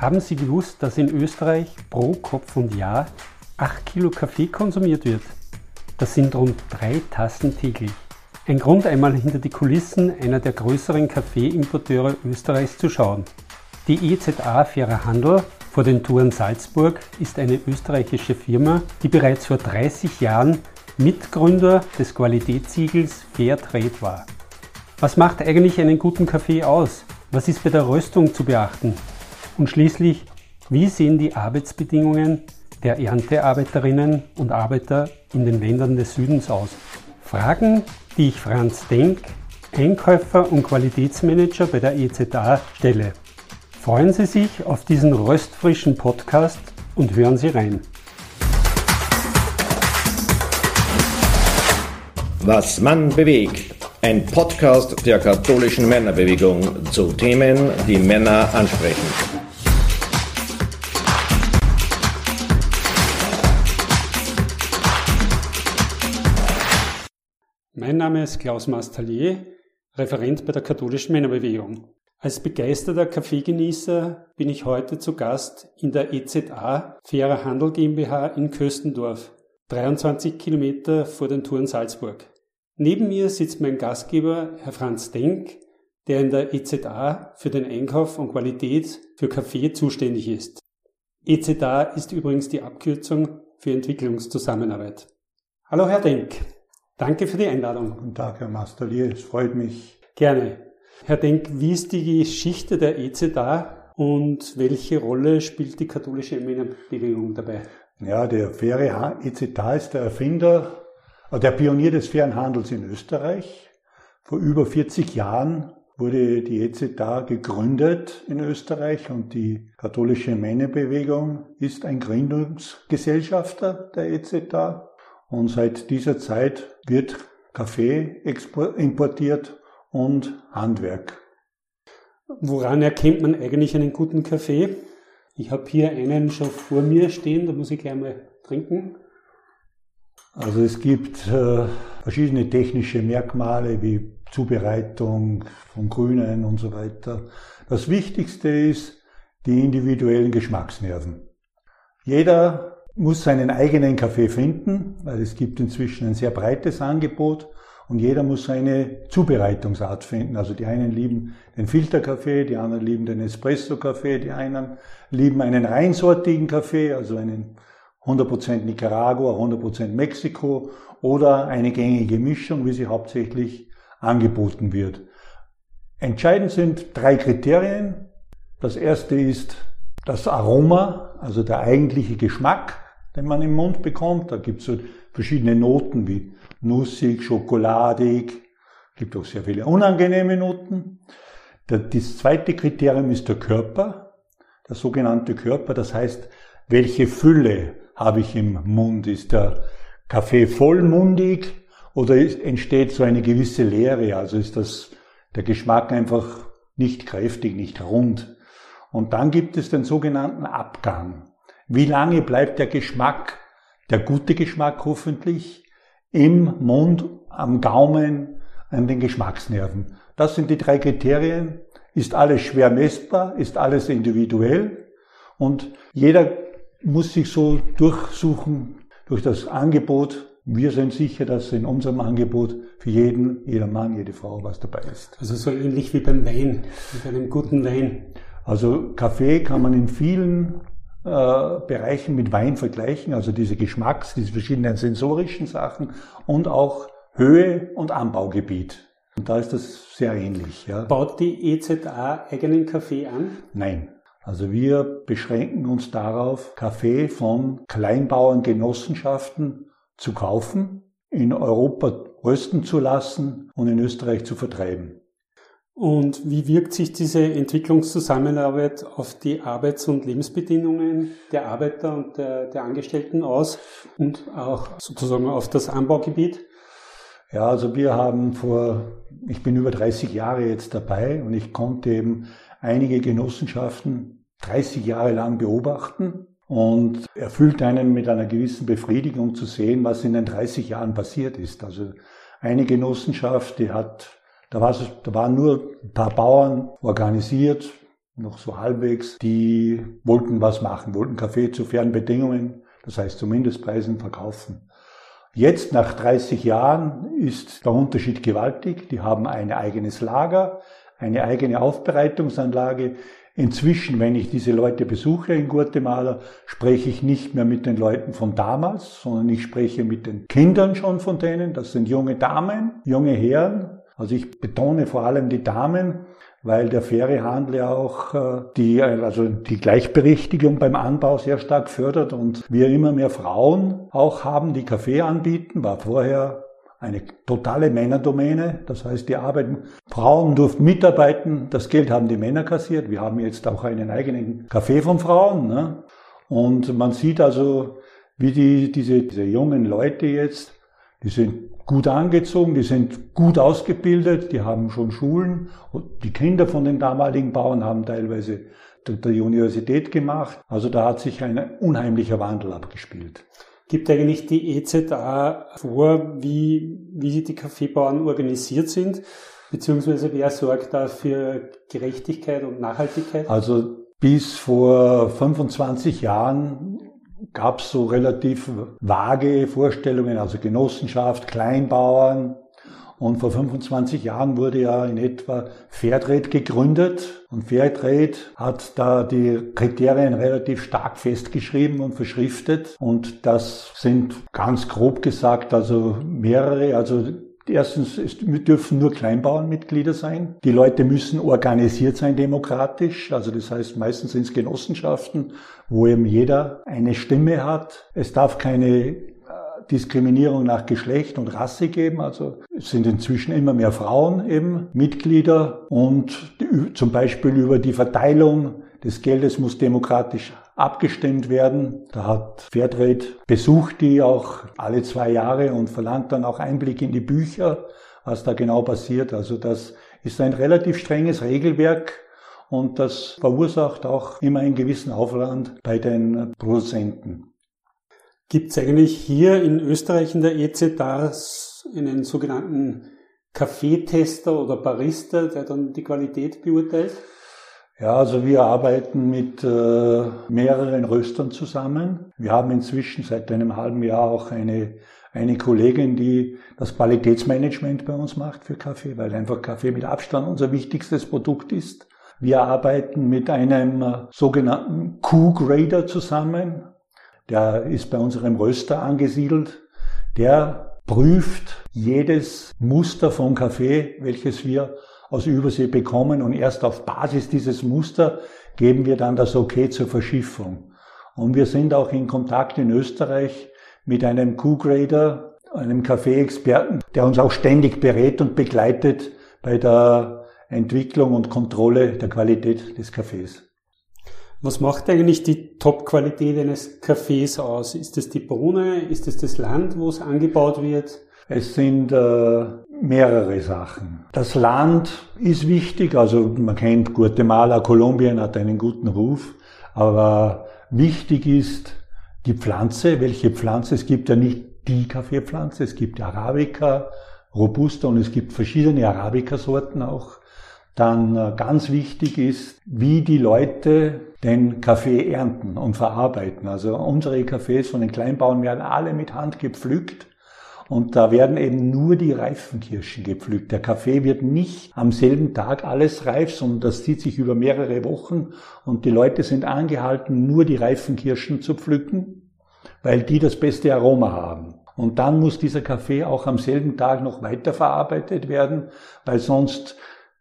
Haben Sie gewusst, dass in Österreich pro Kopf und Jahr 8 Kilo Kaffee konsumiert wird? Das sind rund drei Tassen täglich. Ein Grund einmal hinter die Kulissen einer der größeren Kaffeeimporteure Österreichs zu schauen. Die EZA Fairer Handel vor den Touren Salzburg ist eine österreichische Firma, die bereits vor 30 Jahren Mitgründer des Qualitätssiegels Fairtrade war. Was macht eigentlich einen guten Kaffee aus? Was ist bei der Röstung zu beachten? Und schließlich, wie sehen die Arbeitsbedingungen der Erntearbeiterinnen und Arbeiter in den Ländern des Südens aus? Fragen, die ich Franz Denk, Einkäufer und Qualitätsmanager bei der EZA stelle. Freuen Sie sich auf diesen röstfrischen Podcast und hören Sie rein. Was Mann bewegt. Ein Podcast der katholischen Männerbewegung zu Themen, die Männer ansprechen. Mein Name ist Klaus Mastalier, Referent bei der katholischen Männerbewegung. Als begeisterter Kaffeegenießer bin ich heute zu Gast in der EZA Fairer Handel GmbH in Köstendorf, 23 Kilometer vor den Touren Salzburg. Neben mir sitzt mein Gastgeber, Herr Franz Denk, der in der EZA für den Einkauf und Qualität für Kaffee zuständig ist. EZA ist übrigens die Abkürzung für Entwicklungszusammenarbeit. Hallo Herr Denk, danke für die Einladung. Guten Tag, Herr Masterlier, es freut mich. Gerne. Herr Denk, wie ist die Geschichte der EZA und welche Rolle spielt die katholische Männerbewegung dabei? Ja, der faire EZA ist der Erfinder der Pionier des fairen Handels in Österreich. Vor über 40 Jahren wurde die EZA gegründet in Österreich und die katholische Männerbewegung ist ein Gründungsgesellschafter der EZA. Und seit dieser Zeit wird Kaffee importiert und Handwerk. Woran erkennt man eigentlich einen guten Kaffee? Ich habe hier einen schon vor mir stehen, da muss ich gleich mal trinken. Also es gibt äh, verschiedene technische Merkmale wie Zubereitung von Grünen und so weiter. Das Wichtigste ist die individuellen Geschmacksnerven. Jeder muss seinen eigenen Kaffee finden, weil es gibt inzwischen ein sehr breites Angebot und jeder muss seine Zubereitungsart finden. Also die einen lieben den Filterkaffee, die anderen lieben den Espresso-Kaffee, die einen lieben einen reinsortigen Kaffee, also einen 100% Nicaragua, 100% Mexiko oder eine gängige Mischung, wie sie hauptsächlich angeboten wird. Entscheidend sind drei Kriterien. Das erste ist das Aroma, also der eigentliche Geschmack, den man im Mund bekommt. Da gibt es so verschiedene Noten wie nussig, schokoladig, gibt auch sehr viele unangenehme Noten. Das zweite Kriterium ist der Körper, der sogenannte Körper, das heißt, welche Fülle habe ich im Mund? Ist der Kaffee vollmundig oder entsteht so eine gewisse Leere? Also ist das der Geschmack einfach nicht kräftig, nicht rund? Und dann gibt es den sogenannten Abgang. Wie lange bleibt der Geschmack, der gute Geschmack hoffentlich, im Mund, am Gaumen, an den Geschmacksnerven? Das sind die drei Kriterien. Ist alles schwer messbar? Ist alles individuell? Und jeder muss sich so durchsuchen durch das Angebot. Wir sind sicher, dass in unserem Angebot für jeden, jeder Mann, jede Frau was dabei ist. Also so ähnlich wie beim Wein, mit einem guten Wein. Also Kaffee kann man in vielen äh, Bereichen mit Wein vergleichen, also diese Geschmacks, diese verschiedenen sensorischen Sachen und auch Höhe und Anbaugebiet. Und da ist das sehr ähnlich. Ja. Baut die EZA eigenen Kaffee an? Nein, also wir beschränken uns darauf, Kaffee von Kleinbauerngenossenschaften zu kaufen, in Europa rösten zu lassen und in Österreich zu vertreiben. Und wie wirkt sich diese Entwicklungszusammenarbeit auf die Arbeits- und Lebensbedingungen der Arbeiter und der, der, Angestellten aus und auch sozusagen auf das Anbaugebiet? Ja, also wir haben vor, ich bin über 30 Jahre jetzt dabei und ich konnte eben einige Genossenschaften 30 Jahre lang beobachten und erfüllt einen mit einer gewissen Befriedigung zu sehen, was in den 30 Jahren passiert ist. Also eine Genossenschaft, die hat, da, war, da waren nur ein paar Bauern organisiert, noch so halbwegs, die wollten was machen, wollten Kaffee zu fairen Bedingungen, das heißt zu Mindestpreisen verkaufen. Jetzt, nach 30 Jahren, ist der Unterschied gewaltig. Die haben ein eigenes Lager, eine eigene Aufbereitungsanlage. Inzwischen, wenn ich diese Leute besuche in Guatemala, spreche ich nicht mehr mit den Leuten von damals, sondern ich spreche mit den Kindern schon von denen. Das sind junge Damen, junge Herren. Also ich betone vor allem die Damen, weil der faire Handel ja auch äh, die, also die Gleichberechtigung beim Anbau sehr stark fördert und wir immer mehr Frauen auch haben, die Kaffee anbieten, war vorher eine totale Männerdomäne. Das heißt, die arbeiten, Frauen durften mitarbeiten, das Geld haben die Männer kassiert. Wir haben jetzt auch einen eigenen Kaffee von Frauen. Ne? Und man sieht also, wie die, diese, diese jungen Leute jetzt, die sind gut angezogen, die sind gut ausgebildet, die haben schon Schulen. Und die Kinder von den damaligen Bauern haben teilweise die Universität gemacht. Also da hat sich ein unheimlicher Wandel abgespielt. Gibt eigentlich die EZA vor, wie, wie die Kaffeebauern organisiert sind? Beziehungsweise wer sorgt da für Gerechtigkeit und Nachhaltigkeit? Also bis vor 25 Jahren gab es so relativ vage Vorstellungen, also Genossenschaft, Kleinbauern. Und vor 25 Jahren wurde ja in etwa Fairtrade gegründet. Und Fairtrade hat da die Kriterien relativ stark festgeschrieben und verschriftet. Und das sind ganz grob gesagt also mehrere, also Erstens, es dürfen nur Kleinbauernmitglieder sein. Die Leute müssen organisiert sein demokratisch. Also das heißt, meistens sind es Genossenschaften, wo eben jeder eine Stimme hat. Es darf keine äh, Diskriminierung nach Geschlecht und Rasse geben. Also es sind inzwischen immer mehr Frauen eben Mitglieder und zum Beispiel über die Verteilung des Geldes muss demokratisch abgestimmt werden. Da hat Fairtrade besucht die auch alle zwei Jahre und verlangt dann auch Einblick in die Bücher, was da genau passiert. Also das ist ein relativ strenges Regelwerk und das verursacht auch immer einen gewissen Aufwand bei den Produzenten. Gibt es eigentlich hier in Österreich in der EZDAS einen sogenannten Kaffeetester oder Barista, der dann die Qualität beurteilt? Ja, also wir arbeiten mit äh, mehreren Röstern zusammen. Wir haben inzwischen seit einem halben Jahr auch eine, eine Kollegin, die das Qualitätsmanagement bei uns macht für Kaffee, weil einfach Kaffee mit Abstand unser wichtigstes Produkt ist. Wir arbeiten mit einem äh, sogenannten Q-Grader zusammen. Der ist bei unserem Röster angesiedelt. Der prüft jedes Muster von Kaffee, welches wir aus Übersee bekommen und erst auf Basis dieses Muster geben wir dann das Okay zur Verschiffung. Und wir sind auch in Kontakt in Österreich mit einem Q-Grader, einem Kaffeeexperten, der uns auch ständig berät und begleitet bei der Entwicklung und Kontrolle der Qualität des Kaffees. Was macht eigentlich die Top-Qualität eines Kaffees aus? Ist es die Bohne? Ist es das Land, wo es angebaut wird? Es sind äh, mehrere Sachen. Das Land ist wichtig, also man kennt Guatemala, Kolumbien hat einen guten Ruf, aber wichtig ist die Pflanze, welche Pflanze, es gibt ja nicht die Kaffeepflanze, es gibt Arabica, Robusta und es gibt verschiedene Arabica-Sorten auch. Dann äh, ganz wichtig ist, wie die Leute den Kaffee ernten und verarbeiten. Also unsere Kaffees von den Kleinbauern werden alle mit Hand gepflückt und da werden eben nur die reifen Kirschen gepflückt. Der Kaffee wird nicht am selben Tag alles reif, sondern das zieht sich über mehrere Wochen. Und die Leute sind angehalten, nur die reifen Kirschen zu pflücken, weil die das beste Aroma haben. Und dann muss dieser Kaffee auch am selben Tag noch weiterverarbeitet werden, weil sonst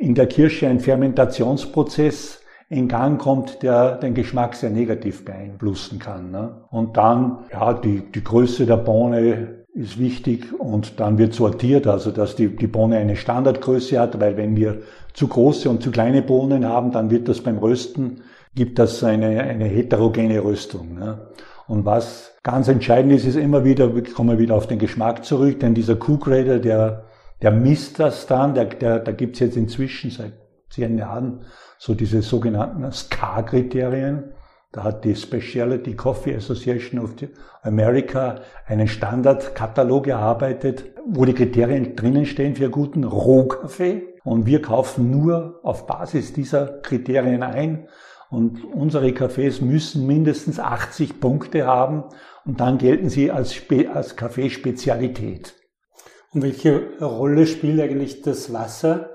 in der Kirsche ein Fermentationsprozess in Gang kommt, der den Geschmack sehr negativ beeinflussen kann. Ne? Und dann, ja, die, die Größe der Bohne ist wichtig und dann wird sortiert, also dass die, die Bohne eine Standardgröße hat, weil wenn wir zu große und zu kleine Bohnen haben, dann wird das beim Rösten, gibt das eine, eine heterogene Röstung. Ne? Und was ganz entscheidend ist, ist immer wieder, wir kommen wieder auf den Geschmack zurück, denn dieser Q-Grader, der, der misst das dann, der, der, da gibt's jetzt inzwischen seit zehn Jahren so diese sogenannten SCA-Kriterien. Da hat die Specialty Coffee Association of America einen Standardkatalog erarbeitet, wo die Kriterien drinnen stehen für guten Rohkaffee. Und wir kaufen nur auf Basis dieser Kriterien ein. Und unsere Kaffees müssen mindestens 80 Punkte haben und dann gelten sie als, Spe als Kaffeespezialität. Und welche Rolle spielt eigentlich das Wasser?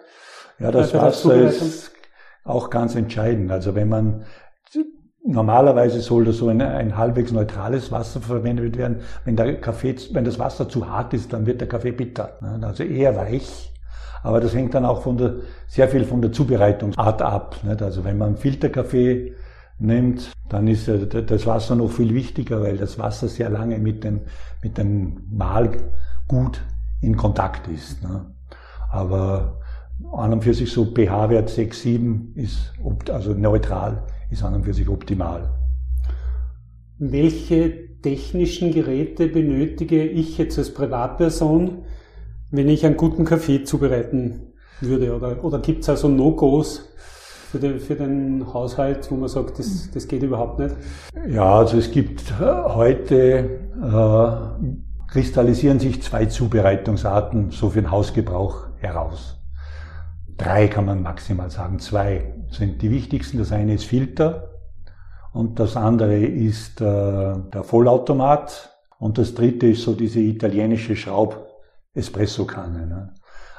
Ja, das Wasser ist auch ganz entscheidend. Also wenn man Normalerweise sollte so ein, ein halbwegs neutrales Wasser verwendet werden. Wenn der Kaffee, wenn das Wasser zu hart ist, dann wird der Kaffee bitter. Also eher weich. Aber das hängt dann auch von der, sehr viel von der Zubereitungsart ab. Also wenn man Filterkaffee nimmt, dann ist das Wasser noch viel wichtiger, weil das Wasser sehr lange mit dem, mit dem Mahlgut in Kontakt ist. Aber an und für sich so pH-Wert 6, 7 ist also neutral ist an und für sich optimal. Welche technischen Geräte benötige ich jetzt als Privatperson, wenn ich einen guten Kaffee zubereiten würde? Oder, oder gibt es also No-Gos für den, für den Haushalt, wo man sagt, das, das geht überhaupt nicht? Ja, also es gibt heute, äh, kristallisieren sich zwei Zubereitungsarten so für den Hausgebrauch heraus. Drei kann man maximal sagen, zwei sind die wichtigsten. Das eine ist Filter und das andere ist äh, der Vollautomat und das dritte ist so diese italienische Schraub-Espresso-Kanne. Ne?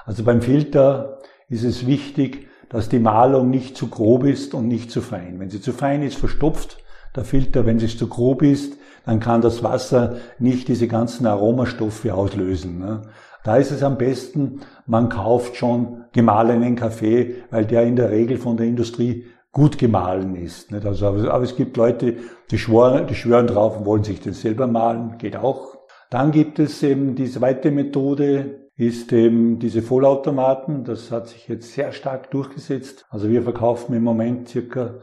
Also beim Filter ist es wichtig, dass die Malung nicht zu grob ist und nicht zu fein. Wenn sie zu fein ist, verstopft der Filter. Wenn sie zu grob ist, dann kann das Wasser nicht diese ganzen Aromastoffe auslösen. Ne? Da ist es am besten, man kauft schon gemahlenen Kaffee, weil der in der Regel von der Industrie gut gemahlen ist. Also, aber es gibt Leute, die schwören, die schwören drauf und wollen sich den selber mahlen, geht auch. Dann gibt es eben die zweite Methode, ist eben diese Vollautomaten. Das hat sich jetzt sehr stark durchgesetzt. Also wir verkaufen im Moment circa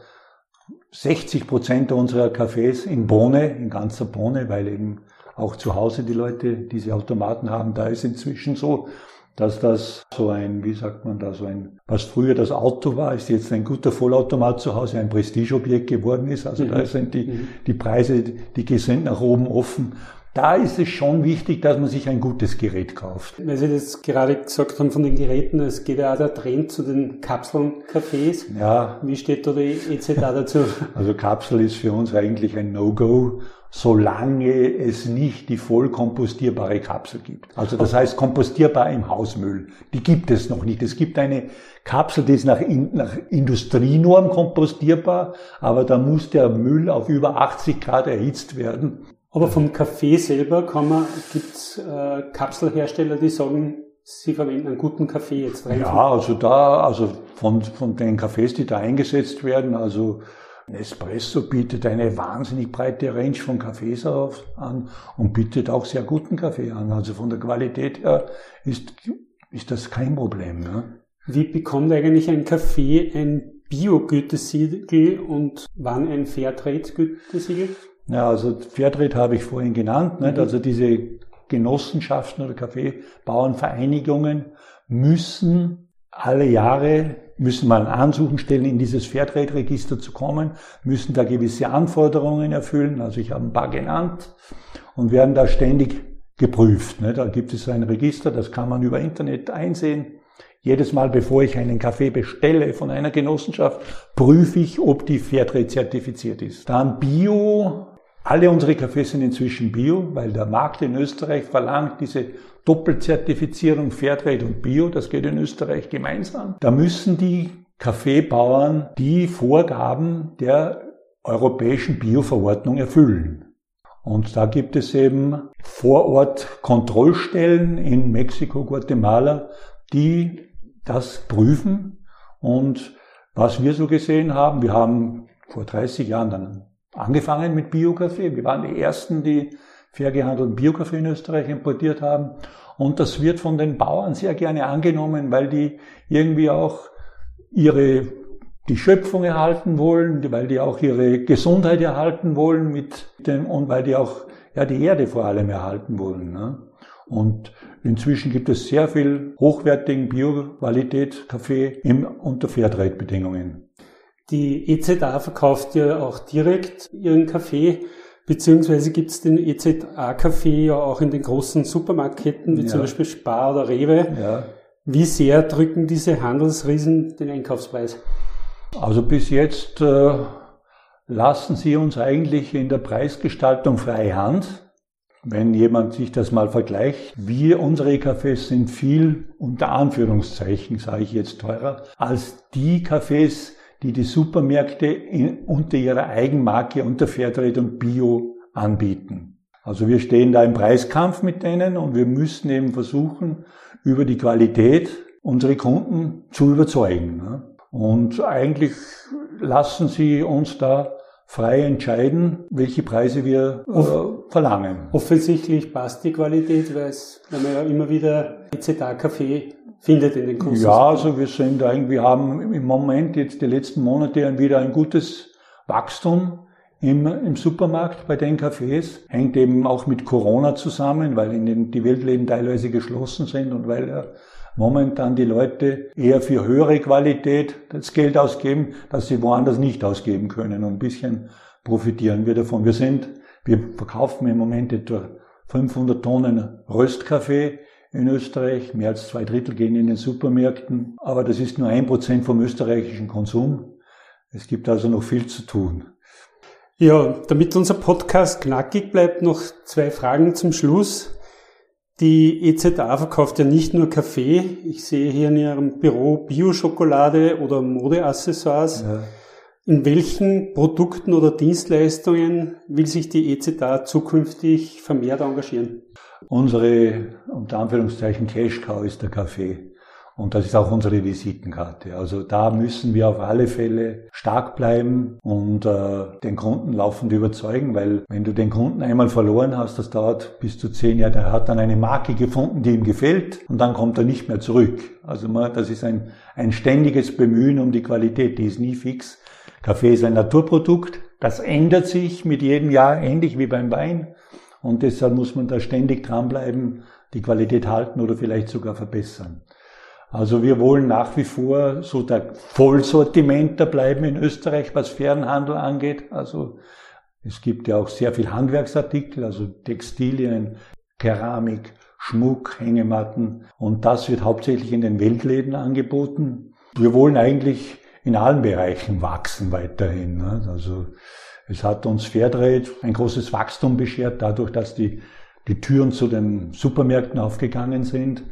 60 Prozent unserer Kaffees in Bohne, in ganzer Bohne, weil eben auch zu Hause die Leute diese Automaten haben. Da ist inzwischen so, dass das so ein, wie sagt man da, so ein, was früher das Auto war, ist jetzt ein guter Vollautomat zu Hause ein Prestigeobjekt geworden ist. Also mhm. da sind die, mhm. die Preise, die sind nach oben offen. Da ist es schon wichtig, dass man sich ein gutes Gerät kauft. Weil Sie das gerade gesagt haben von den Geräten, es geht ja auch der Trend zu den Kapseln-Cafés. Ja. Wie steht da die EZA dazu? Also Kapsel ist für uns eigentlich ein No-Go solange es nicht die voll kompostierbare Kapsel gibt. Also das heißt kompostierbar im Hausmüll. Die gibt es noch nicht. Es gibt eine Kapsel, die ist nach, nach Industrienorm kompostierbar, aber da muss der Müll auf über 80 Grad erhitzt werden. Aber vom Kaffee selber kann man, gibt's äh, Kapselhersteller, die sagen, Sie verwenden einen guten Kaffee jetzt rein? Ja, also da, also von, von den Kaffees, die da eingesetzt werden, also Nespresso bietet eine wahnsinnig breite Range von Kaffees auf, an und bietet auch sehr guten Kaffee an. Also von der Qualität her ist, ist das kein Problem. Ne? Wie bekommt eigentlich ein Kaffee ein Bio-Gütesiegel und wann ein Fairtrade-Gütesiegel? Ja, also Fairtrade habe ich vorhin genannt. Nicht? Mhm. Also diese Genossenschaften oder Kaffeebauernvereinigungen müssen alle Jahre müssen mal Ansuchen stellen, in dieses Fairtrade-Register zu kommen, müssen da gewisse Anforderungen erfüllen, also ich habe ein paar genannt, und werden da ständig geprüft. Ne? Da gibt es ein Register, das kann man über Internet einsehen. Jedes Mal, bevor ich einen Kaffee bestelle von einer Genossenschaft, prüfe ich, ob die Fairtrade zertifiziert ist. Dann Bio. Alle unsere Kaffees sind inzwischen Bio, weil der Markt in Österreich verlangt diese Doppelzertifizierung Fairtrade und Bio, das geht in Österreich gemeinsam. Da müssen die Kaffeebauern die Vorgaben der europäischen Bio-Verordnung erfüllen. Und da gibt es eben vor Ort Kontrollstellen in Mexiko, Guatemala, die das prüfen. Und was wir so gesehen haben, wir haben vor 30 Jahren dann angefangen mit Bio-Kaffee. Wir waren die Ersten, die fair gehandelten Biokaffee in Österreich importiert haben. Und das wird von den Bauern sehr gerne angenommen, weil die irgendwie auch ihre, die Schöpfung erhalten wollen, weil die auch ihre Gesundheit erhalten wollen mit dem, und weil die auch, ja, die Erde vor allem erhalten wollen. Ne? Und inzwischen gibt es sehr viel hochwertigen Bio-Qualität Kaffee im, unter Fairtrade-Bedingungen. Die EZA verkauft ja auch direkt ihren Kaffee Beziehungsweise gibt es den EZA-Kaffee ja auch in den großen Supermarktketten, wie ja. zum Beispiel Spar oder Rewe. Ja. Wie sehr drücken diese Handelsriesen den Einkaufspreis? Also bis jetzt äh, lassen sie uns eigentlich in der Preisgestaltung freie Hand. Wenn jemand sich das mal vergleicht, wir, unsere Cafés sind viel, unter Anführungszeichen sage ich jetzt teurer, als die Cafés, die die Supermärkte in, unter ihrer Eigenmarke, unter Fairtrade und Bio anbieten. Also wir stehen da im Preiskampf mit denen und wir müssen eben versuchen, über die Qualität unsere Kunden zu überzeugen. Ne? Und eigentlich lassen sie uns da frei entscheiden, welche Preise wir äh, verlangen. Offensichtlich passt die Qualität, weil, es, weil man ja immer wieder EZA-Kaffee findet in den Kursen. Ja, also wir sind eigentlich, wir haben im Moment jetzt die letzten Monate wieder ein gutes Wachstum im, im Supermarkt bei den Cafés. Hängt eben auch mit Corona zusammen, weil in den, die Weltläden teilweise geschlossen sind und weil ja momentan die Leute eher für höhere Qualität das Geld ausgeben, das sie woanders nicht ausgeben können. Und ein bisschen profitieren wir davon. Wir sind, wir verkaufen im Moment etwa 500 Tonnen Röstkaffee in Österreich. Mehr als zwei Drittel gehen in den Supermärkten. Aber das ist nur ein Prozent vom österreichischen Konsum. Es gibt also noch viel zu tun. Ja, damit unser Podcast knackig bleibt, noch zwei Fragen zum Schluss. Die EZA verkauft ja nicht nur Kaffee. Ich sehe hier in Ihrem Büro Bio-Schokolade oder Modeaccessoires. Ja. In welchen Produkten oder Dienstleistungen will sich die EZA zukünftig vermehrt engagieren? Unsere, unter Anführungszeichen, Cash Cow ist der Kaffee. Und das ist auch unsere Visitenkarte. Also da müssen wir auf alle Fälle stark bleiben und äh, den Kunden laufend überzeugen, weil wenn du den Kunden einmal verloren hast, das dauert bis zu zehn Jahre, der hat dann eine Marke gefunden, die ihm gefällt und dann kommt er nicht mehr zurück. Also man, das ist ein, ein ständiges Bemühen um die Qualität, die ist nie fix. Kaffee ist ein Naturprodukt, das ändert sich mit jedem Jahr, ähnlich wie beim Wein. Und deshalb muss man da ständig dranbleiben, die Qualität halten oder vielleicht sogar verbessern. Also wir wollen nach wie vor so der Vollsortimenter bleiben in Österreich, was Fernhandel angeht. Also es gibt ja auch sehr viel Handwerksartikel, also Textilien, Keramik, Schmuck, Hängematten und das wird hauptsächlich in den Weltläden angeboten. Wir wollen eigentlich in allen Bereichen wachsen weiterhin. Ne? Also es hat uns Fairtrade ein großes Wachstum beschert, dadurch, dass die, die Türen zu den Supermärkten aufgegangen sind.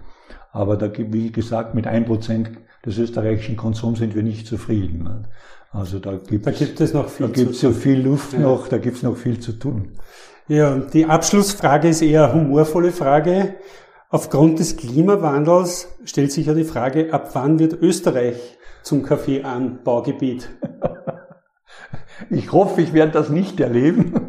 Aber da, wie gesagt, mit ein Prozent des österreichischen Konsums sind wir nicht zufrieden. Also da gibt, da gibt es noch viel, da gibt's so viel Luft ja. noch, da gibt es noch viel zu tun. Ja, die Abschlussfrage ist eher eine humorvolle Frage. Aufgrund des Klimawandels stellt sich ja die Frage, ab wann wird Österreich zum Kaffeeanbaugebiet? Ich hoffe, ich werde das nicht erleben.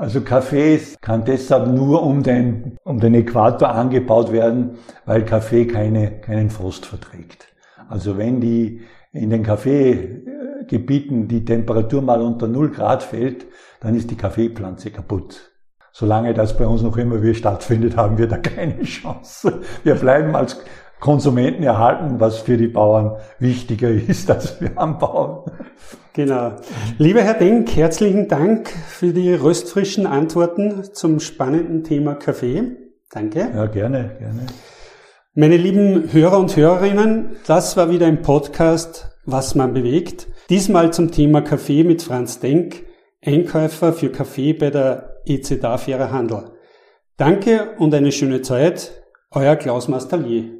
Also Kaffee kann deshalb nur um den, um den Äquator angebaut werden, weil Kaffee keine, keinen Frost verträgt. Also wenn die in den Kaffeegebieten die Temperatur mal unter 0 Grad fällt, dann ist die Kaffeepflanze kaputt. Solange das bei uns noch immer wieder stattfindet, haben wir da keine Chance. Wir bleiben als Konsumenten erhalten, was für die Bauern wichtiger ist, als wir anbauen. Genau. Lieber Herr Denk, herzlichen Dank für die röstfrischen Antworten zum spannenden Thema Kaffee. Danke. Ja, gerne, gerne. Meine lieben Hörer und Hörerinnen, das war wieder ein Podcast, was man bewegt. Diesmal zum Thema Kaffee mit Franz Denk, Einkäufer für Kaffee bei der ECDA Fairer Handel. Danke und eine schöne Zeit. Euer Klaus Mastallier.